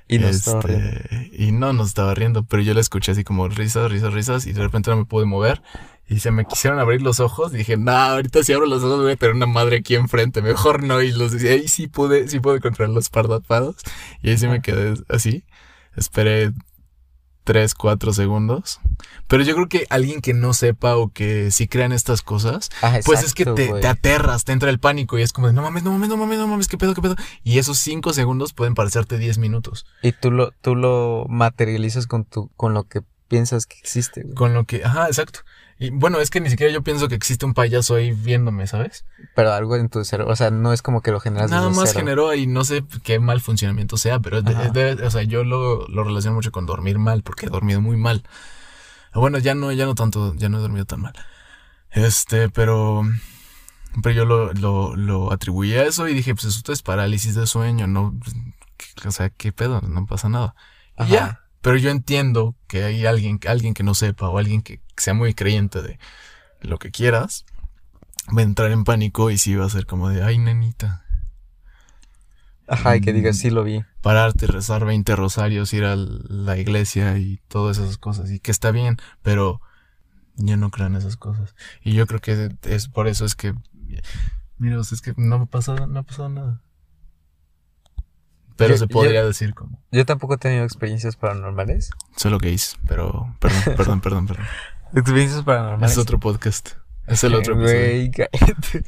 Y no estaba Este. Y no, no estaba riendo, pero yo la escuché así como risas, risas, risas, y de repente no me pude mover. Y se me quisieron abrir los ojos. Y dije, no, ahorita si abro los ojos voy a tener una madre aquí enfrente. Mejor no. Y los y ahí sí pude, sí pude controlar los párpados. Y ahí sí me quedé así. Esperé tres, cuatro segundos. Pero yo creo que alguien que no sepa o que sí crea en estas cosas, Ah, pues es que te, te aterras, te entra el pánico y es como de, no mames, no mames, no mames, no mames, qué pedo, qué pedo. Y esos cinco segundos pueden parecerte 10 minutos. Y tú lo, tú lo materializas con tu, con lo que piensas que existe, güey. Con lo que, ajá, exacto. Y bueno, es que ni siquiera yo pienso que existe un payaso ahí viéndome, ¿sabes? Pero algo en tu cerebro, o sea, no es como que lo generas Nada desde más cero. generó y no sé qué mal funcionamiento sea, pero es de- Ajá. es de- o sea, yo lo, lo relaciono mucho con dormir mal, porque he dormido muy mal. Bueno, ya no, ya no tanto, ya no he dormido tan mal. Este, pero Pero yo lo, lo, lo atribuí a eso y dije, pues esto es parálisis de sueño, no, o sea, qué pedo, no pasa nada. Y ya. Pero yo entiendo que hay alguien, alguien que no sepa o alguien que sea muy creyente de lo que quieras, va a entrar en pánico y sí va a ser como de, ay, nenita, Ajá, y que digas, Mm. sí lo vi. pararte, rezar 20 rosarios, ir a la iglesia y todas esas cosas. Y que está bien, pero yo no creo en esas cosas. Y yo creo que es por eso es que, mira, es que no ha pasado, no ha pasado nada. Pero Yo- se yo- podría decir como, Yo tampoco he tenido experiencias paranormales. solo gays, pero, perdón, perdón, perdón, perdón. Experiencias paranormales. Es otro podcast. Es el otro. Güey, cállate.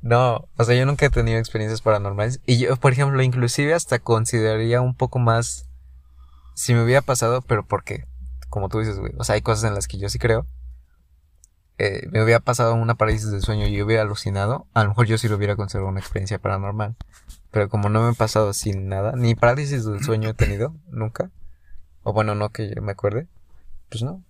No, o sea, yo nunca he tenido experiencias paranormales. Y yo, por ejemplo, inclusive hasta consideraría un poco más si me hubiera pasado, pero porque, como tú dices, güey, o sea, hay cosas en las que yo sí creo. Eh, me hubiera pasado una parálisis del sueño y yo hubiera alucinado, a lo mejor yo sí lo hubiera considerado una experiencia paranormal. Pero como no me he pasado sin nada, ni parálisis del sueño he tenido, nunca. O bueno, no que me acuerde. Pues no.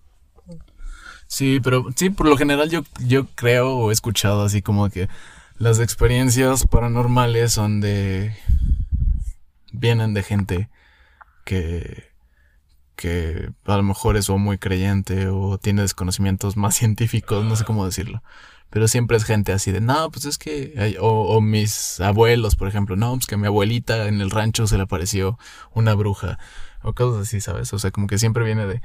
Sí, pero sí, por lo general yo, yo creo o he escuchado así como que las experiencias paranormales son de... vienen de gente que... que a lo mejor es o muy creyente o tiene desconocimientos más científicos, no sé cómo decirlo. Pero siempre es gente así de, no, pues es que... hay-", o, o mis abuelos, por ejemplo, no, pues que a mi abuelita en el rancho se le apareció una bruja. O cosas así, ¿sabes? O sea, como que siempre viene de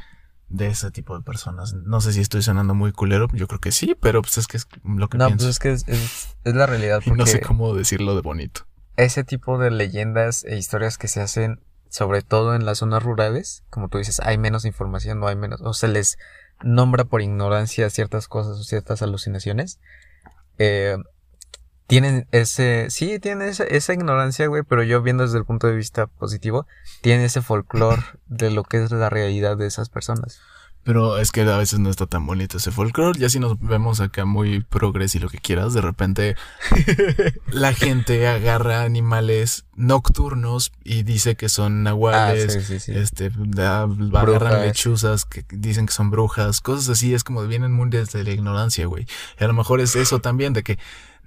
de ese tipo de personas. No sé si estoy sonando muy culero, yo creo que sí, pero pues es que es lo que No, pienso. pues es que es, es- es la realidad. y Porque no sé cómo decirlo de bonito. ese tipo de leyendas e historias que se hacen, sobre todo en las zonas rurales, como tú dices, hay menos información, no hay menos, o se les nombra por ignorancia ciertas cosas o ciertas alucinaciones. Eh, tienen ese, sí, tienen esa, ignorancia, güey, pero yo viendo desde el punto de vista positivo, tienen ese folclore de lo que es la realidad de esas personas. Pero es que a veces no está tan bonito ese folclore. Ya si nos vemos acá muy progres y lo que quieras, de repente la gente agarra animales nocturnos y dice que son nahuales. Ah, sí, sí, sí. Este, da- agarran lechuzas que dicen que son brujas, cosas así, es como vienen muy desde la ignorancia, güey. Y a lo mejor es eso también, de que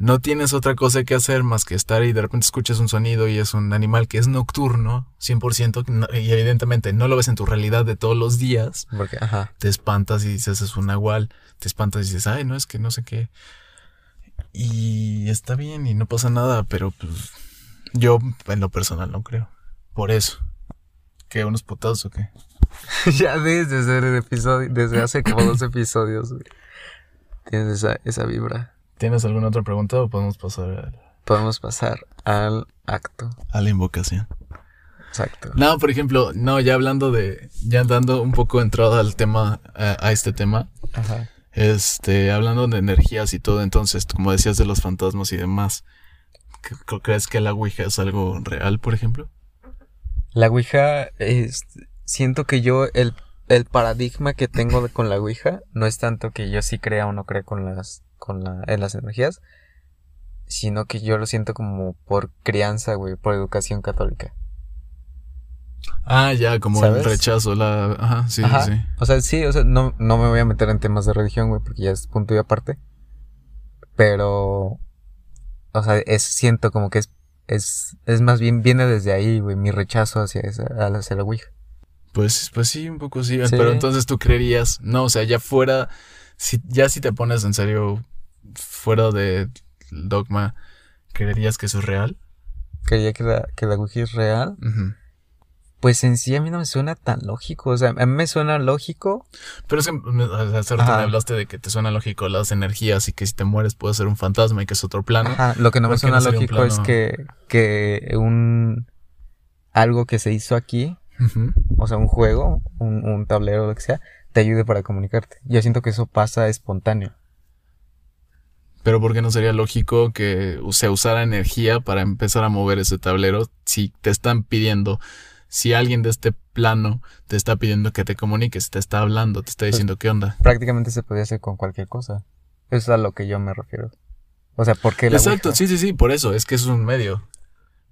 no tienes otra cosa que hacer más que estar y de repente escuchas un sonido y es un animal que es nocturno, 100%, no- y evidentemente no lo ves en tu realidad de todos los días, Porque, ajá. te espantas y dices es un nahual, te espantas y dices, ay, no, es que no sé qué. Y está bien y no pasa nada, pero pues yo en lo personal no creo. Por eso. ¿Qué? ¿Unos putados o qué? ya desde el episodio, desde hace como dos episodios, güey. Tienes esa, esa vibra. ¿Tienes alguna otra pregunta o podemos pasar al- Podemos pasar al acto. a la invocación? Exacto. No, por ejemplo, no, ya hablando de, ya dando un poco entrada al tema, a, a este tema, Ajá. este, hablando de energías y todo, entonces, como decías de los fantasmas y demás, ¿c- c- ¿crees que la Ouija es algo real, por ejemplo? La Ouija, es, siento que yo, el, el paradigma que tengo con la Ouija, no es tanto que yo sí crea o no crea con las, con la, en las energías, sino que yo lo siento como por crianza, güey, por educación católica. Ah, ya, como ¿Sabes? el rechazo, la, ajá, sí, Ajá. sí, sí. O sea, sí, o sea, no, no me voy a meter en temas de religión, güey, porque ya es punto y aparte. Pero, o sea, es, siento como que es, es, es más bien, viene desde ahí, güey, mi rechazo hacia esa, hacia la Ouija. Pues, pues sí, un poco sí, Sí. pero entonces tú creerías, no, o sea, ya fuera, si, ya si te pones en serio fuera de dogma, ¿creerías que eso es real? Creía que la, que la Ouija es real. Pues en sí a mí no me suena tan lógico. O sea, a mí me suena lógico. Pero es que sea, hace rato me hablaste de que te suena lógico las energías y que si te mueres puede ser un fantasma y que es otro plano. Ajá, lo que no me ¿Por qué suena no lógico es que, que un, algo que se hizo aquí, O sea, un juego, un, un tablero, lo que sea, te ayude para comunicarte. Yo siento que eso pasa espontáneo. Pero ¿por qué no sería lógico que se usara energía para empezar a mover ese tablero si te están pidiendo, si alguien de este plano te está pidiendo que te comuniques, te está hablando, te está diciendo qué onda? Prácticamente se podría hacer con cualquier cosa. Eso es a lo que yo me refiero. O sea, ¿por qué la Exacto, Ouija? sí, sí, sí, por eso, es que es un medio.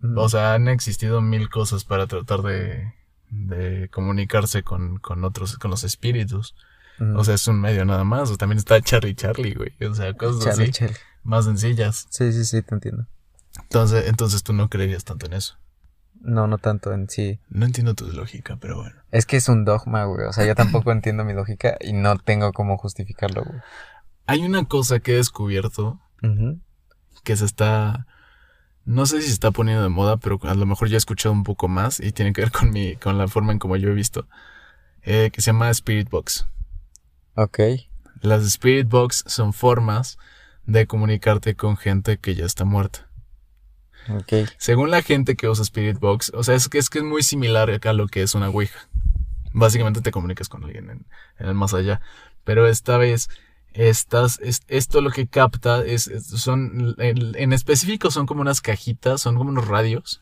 Mm. O sea, han existido mil cosas para tratar de, de comunicarse con, con otros, con los espíritus. Mm. O sea, es un medio nada más. O también está Charlie Charlie, güey. O sea, cosas Charlie, así. Charlie. más sencillas. Sí, sí, sí, te entiendo. Entonces, entonces tú no creerías tanto en eso. No, no tanto en sí. No entiendo tu lógica, pero bueno. Es que es un dogma, güey. O sea, yo tampoco entiendo mi lógica y no tengo cómo justificarlo, güey. Hay una cosa que he descubierto que se está. No sé si se está poniendo de moda, pero a lo mejor ya he escuchado un poco más y tiene que ver con mi, con la forma en como yo he visto. eh, que se llama Spirit Box. Ok. Las Spirit Box son formas de comunicarte con gente que ya está muerta. Ok. Según la gente que usa Spirit Box, o sea, es que es que es muy similar acá a lo que es una Ouija. Básicamente te comunicas con alguien en, en el más allá. Pero esta vez, estas, es- esto lo que capta es, es- son, en, en específico son como unas cajitas, son como unos radios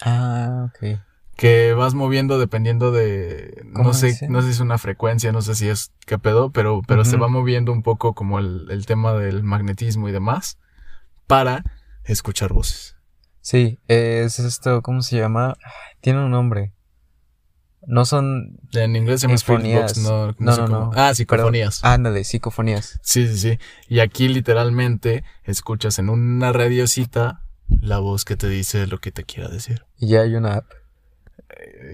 Ah, ok. que vas moviendo dependiendo de, ¿Cómo no sé, dice? no sé si es una frecuencia, no sé si es qué pedo, pero, pero se va moviendo un poco como el, el tema del magnetismo y demás para escuchar voces. Sí, es esto, ¿cómo se llama? Tiene un nombre. No son. En inglés se llama Spirit Box, Sinfonías. no, no, No, sé no. Ah, psicofonías. Ándale, psicofonías. Sí, sí, sí. Y aquí literalmente escuchas en una radiocita la voz que te dice lo que te quiera decir. Y ya hay una app.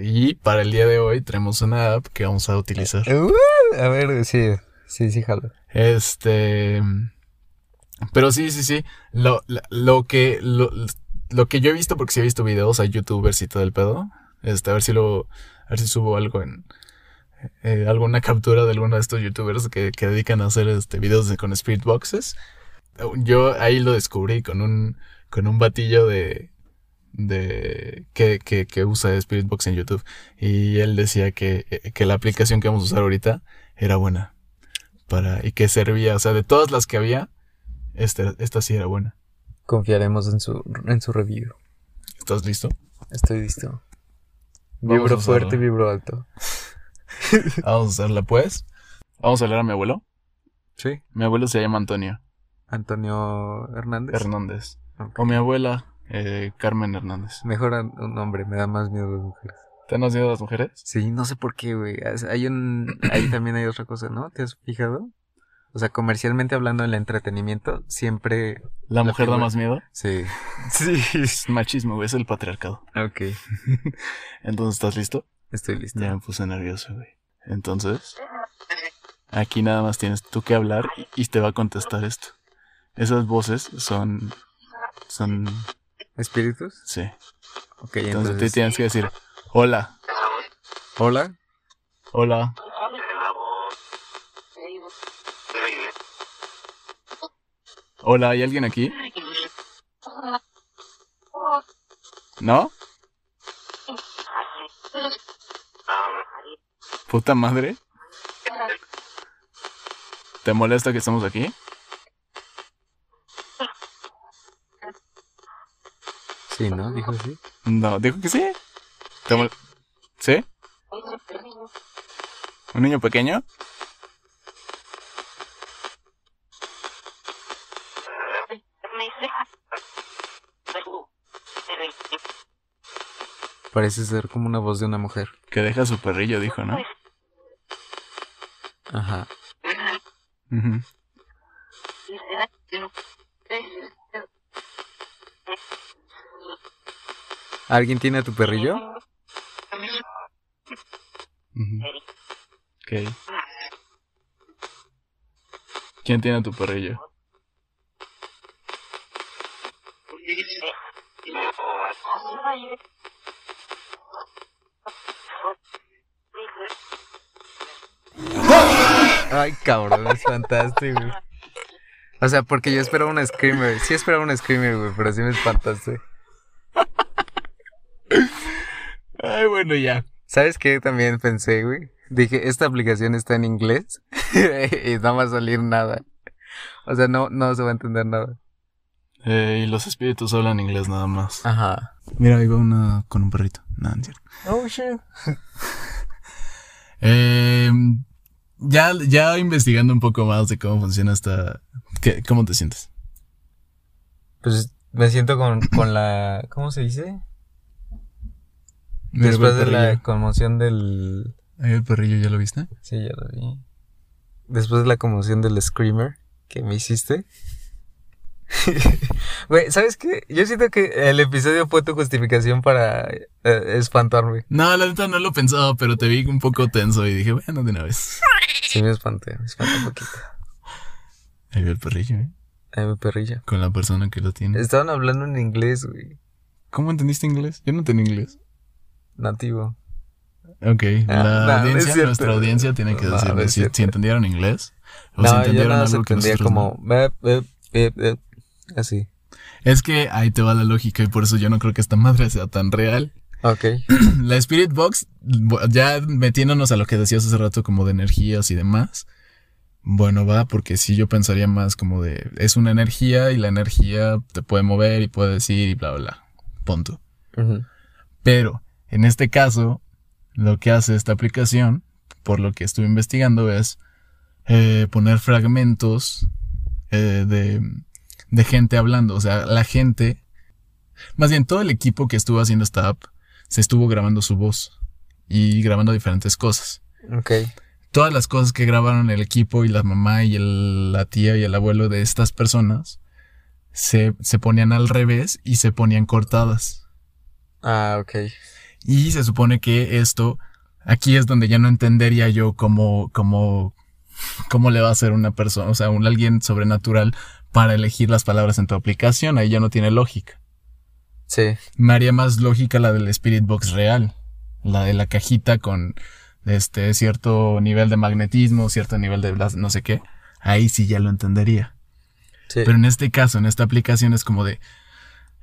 Y para el día de hoy tenemos una app que vamos a utilizar. Uh, a ver, sí, sí, sí, jalo. Este. Pero sí, sí, sí. Lo, la- lo que. Lo, lo que yo he visto, porque sí he visto videos a youtubers y todo el pedo. Este, a ver si lo. A ver si subo algo en. eh, alguna captura de alguno de estos youtubers que, que dedican a hacer este videos de- con spirit boxes. Yo ahí lo descubrí con un. con un batillo de. de. que, que, que usa Spirit Box en YouTube. Y él decía que, que la aplicación que vamos a usar ahorita era buena para y que servía, o sea, de todas las que había, esta, esta sí era buena. Confiaremos en su, en su review. ¿Estás listo? Estoy listo. A Vibro usarla. fuerte, vibro alto. Vamos a hacerla pues. Vamos a hablar a mi abuelo. Sí. Mi abuelo se llama Antonio Antonio Hernández. Hernández. Ok. O mi abuela, eh, Carmen Hernández. Mejor un hombre, me da más miedo las mujeres. ¿Te han nacido las mujeres? Sí, no sé por qué, güey. Hay un, ahí también hay otra cosa, ¿no? ¿Te has fijado? O sea, comercialmente hablando en el entretenimiento, siempre... ¿La La mujer da más miedo? Sí. Sí. Es machismo, güey, es el patriarcado. Ok, Entonces, ¿estás listo? estoy listo. Ya me puse nervioso, güey. Entonces, aquí nada más tienes tú que hablar y, y te va a contestar esto. Esas voces son, son, ¿Espíritus? sí. Ok, Entonces, tú entonces... tienes que decir, hola, Hola. hola, hola, ¿hay alguien aquí? ¿No? Puta madre. ¿Te molesta que estemos aquí? Sí, ¿no? Dijo así. No, dijo que sí. ¿Te mol- ¿Sí? ¿Un niño pequeño? Parece ser como una voz de una mujer. Que deja a su perrillo, dijo, ¿no? Ajá. Ujú. ¿Alguien tiene a tu perrillo? Ujú. Ok. ¿Quién tiene a tu perrillo? Ay, cabrón, me espantaste, güey. O sea, porque yo esperaba una screamer. Sí esperaba una screamer, güey, pero sí me espantaste. Ay, bueno, ya. ¿Sabes qué también pensé, güey? Dije, esta aplicación está en inglés y no va a salir nada. O sea, no, no se va a entender nada. Eh, y los espíritus hablan inglés nada más. Ajá. Mira, ahí va una con un perrito. No, no es cierto. Oh, shit. Eh, ya, ya investigando un poco más de cómo funciona esta... ¿qué- ¿Cómo te sientes? Pues me siento con, con la... ¿Cómo se dice? Después de la conmoción del... Ahí el perrillo, ¿ya lo viste? Sí, ya lo vi. Después de la conmoción del screamer que me hiciste, Güey, ¿sabes qué? Yo siento que el episodio fue tu justificación para eh, espantarme. No, la neta no lo pensaba, pero te vi un poco tenso y dije, bueno, de una vez. Sí, me espanté, me espanté un poquito. Ahí ve el perrillo, ¿eh? Ahí mi perrillo. Con la persona que lo tiene. Estaban hablando en inglés, güey. ¿Cómo entendiste inglés? Yo no tengo inglés. Nativo. Ok, Ah, la no es audiencia, nuestra audiencia tiene que No, es si, entendieron inglés o si yo entendieron se algo que nosotros no. como... eh, eh, eh, así. Es que ahí te va la lógica y por eso yo no creo que esta madre sea tan real. Ok. La Spirit Box, ya metiéndonos a lo que decías hace rato como de energías y demás. Bueno, va, porque sí yo pensaría más como de, es una energía y la energía te puede mover y puede decir y bla, bla, bla. Punto. Pero, en este caso, lo que hace esta aplicación, por lo que estuve investigando, es eh, poner fragmentos eh, de, de gente hablando. O sea, la gente, más bien todo el equipo que estuvo haciendo esta app, se estuvo grabando su voz y grabando diferentes cosas. Ok. Todas las cosas que grabaron el equipo y la mamá y el- la tía y el abuelo de estas personas se, se ponían al revés y se ponían cortadas. Ah, ok. Y se supone que esto, aquí es donde ya no entendería yo cómo, cómo, cómo le va a hacer una persona, o sea, un alguien sobrenatural para elegir las palabras en tu aplicación. Ahí ya no tiene lógica. Sí. Me haría más lógica la del Spirit Box real. La de la cajita con este cierto nivel de magnetismo, cierto nivel de blas- no sé qué. Ahí sí ya lo entendería. Sí. Pero en este caso, en esta aplicación es como de,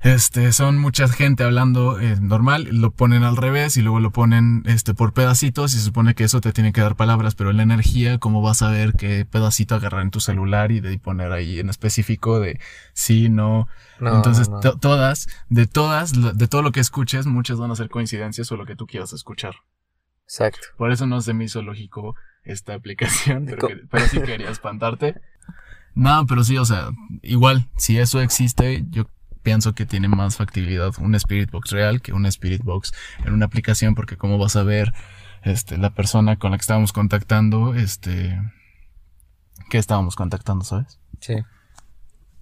este, son mucha gente hablando eh, normal, lo ponen al revés y luego lo ponen, este, por pedacitos y se supone que eso te tiene que dar palabras, pero la energía, ¿cómo vas a ver qué pedacito agarrar en tu celular y de poner ahí en específico de sí, no? No, Entonces, no. todas, de todas, de todo lo que escuches, muchas van a ser coincidencias o lo que tú quieras escuchar. Exacto. Por eso no se me hizo lógico esta aplicación, pero, que- pero sí quería espantarte. No, pero sí, o sea, igual, si eso existe, yo pienso que tiene más factibilidad un Spirit Box real que un Spirit Box en una aplicación, porque como vas a ver, este, la persona con la que estábamos contactando, este, que estábamos contactando, ¿sabes? Sí.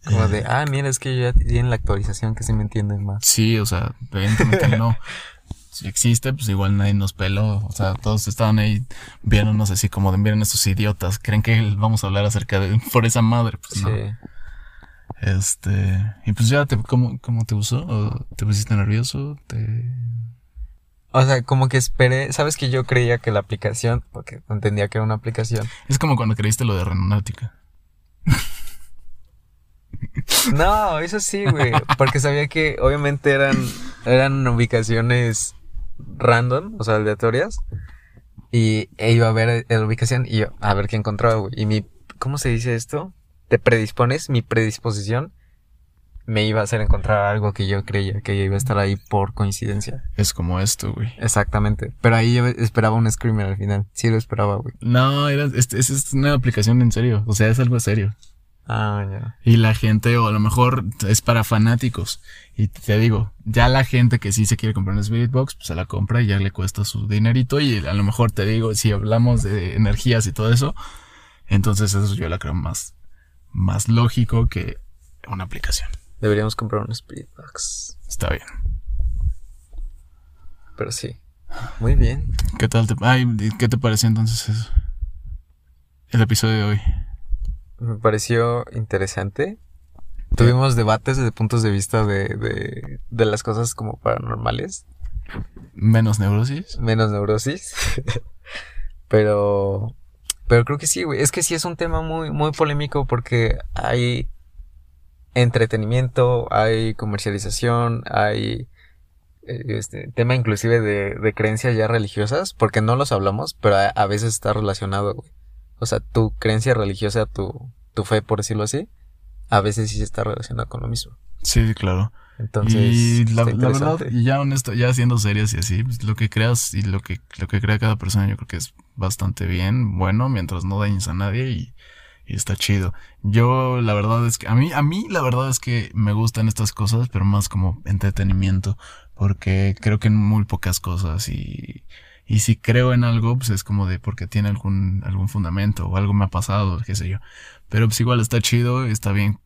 Como de, ah, mira, es que ya tienen la actualización que se me entienden más. Sí, o sea, evidentemente no. Si existe, pues igual nadie nos peló. O sea, todos estaban ahí viéndonos así como de miren estos idiotas. ¿Creen que vamos a hablar acerca de por esa madre? Pues no. Este. Y pues ya te, ¿cómo, cómo te usó? ¿O ¿Te pusiste nervioso? ¿Te... O sea, como que esperé, sabes que yo creía que la aplicación, porque entendía que era una aplicación. Es como cuando creíste lo de Renonáutica. No, eso sí, güey, porque sabía que obviamente eran eran ubicaciones random, o sea, aleatorias. Y e iba a ver la ubicación y yo a ver qué encontraba, güey. Y mi ¿cómo se dice esto? Te predispones, mi predisposición me iba a hacer encontrar algo que yo creía que iba a estar ahí por coincidencia. Es como esto, güey. Exactamente. Pero ahí yo esperaba un screamer al final. Sí lo esperaba, güey. No, era, es, es, es una aplicación en serio. O sea, es algo serio. Ah, ya. Y la gente, o a lo mejor es para fanáticos. Y te digo, ya la gente que sí se quiere comprar una Spirit Box, pues se la compra y ya le cuesta su dinerito. Y a lo mejor te digo, si hablamos de energías y todo eso, entonces eso yo la creo más, más lógico que una aplicación. Deberíamos comprar un Spirit Box. Está bien. Pero sí. Muy bien. ¿Qué tal te, ay, ¿qué te pareció entonces eso? El episodio de hoy. Me pareció interesante. Tuvimos debates desde puntos de vista de, de, de las cosas como paranormales. Menos neurosis. Menos neurosis. pero. Pero creo que sí, güey. Es que sí es un tema muy, muy polémico porque hay entretenimiento, hay comercialización, hay eh, este tema inclusive de, de creencias ya religiosas, porque no los hablamos, pero a, veces está relacionado, güey. O sea, tu creencia religiosa, tu, tu fe, por decirlo así, a veces sí está relacionada con lo mismo. Sí, claro. Entonces, y la, la verdad, ya honesto, ya siendo serias y así, pues, lo que creas y lo que, lo que crea cada persona yo creo que es bastante bien, bueno, mientras no dañes a nadie y, y está chido. Yo, la verdad es que, a mí, a mí la verdad es que me gustan estas cosas, pero más como entretenimiento, porque creo que en muy pocas cosas y, y si creo en algo, pues es como de porque tiene algún, algún fundamento o algo me ha pasado, qué sé yo. Pero pues igual está chido, está bien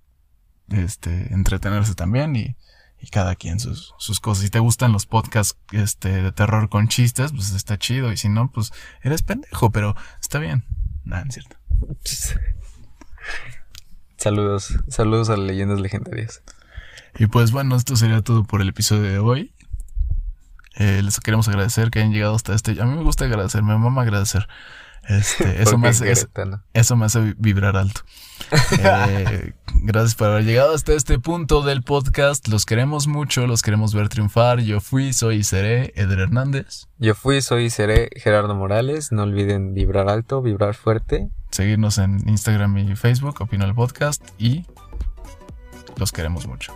este, entretenerse también y, y cada quien sus, sus cosas. Si te gustan los podcasts este, de terror con chistes, pues está chido. Y si no, pues eres pendejo, pero está bien. Nada, es cierto. Saludos, saludos a leyendas legendarias. Y pues bueno, esto sería todo por el episodio de hoy. Eh, les queremos agradecer que hayan llegado hasta este. A mí me gusta agradecer, me mama agradecer. Este, eso, me hace, eso, eso, me hace vibrar alto. Eh, gracias por haber llegado hasta este punto del podcast. Los queremos mucho, los queremos ver triunfar. Yo fui, soy y seré Eder Hernández. Yo fui, soy y seré Gerardo Morales. No olviden vibrar alto, vibrar fuerte. Seguirnos en Instagram y Facebook, Opino el Podcast. Y los queremos mucho.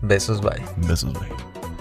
Besos, bye. Besos, bye.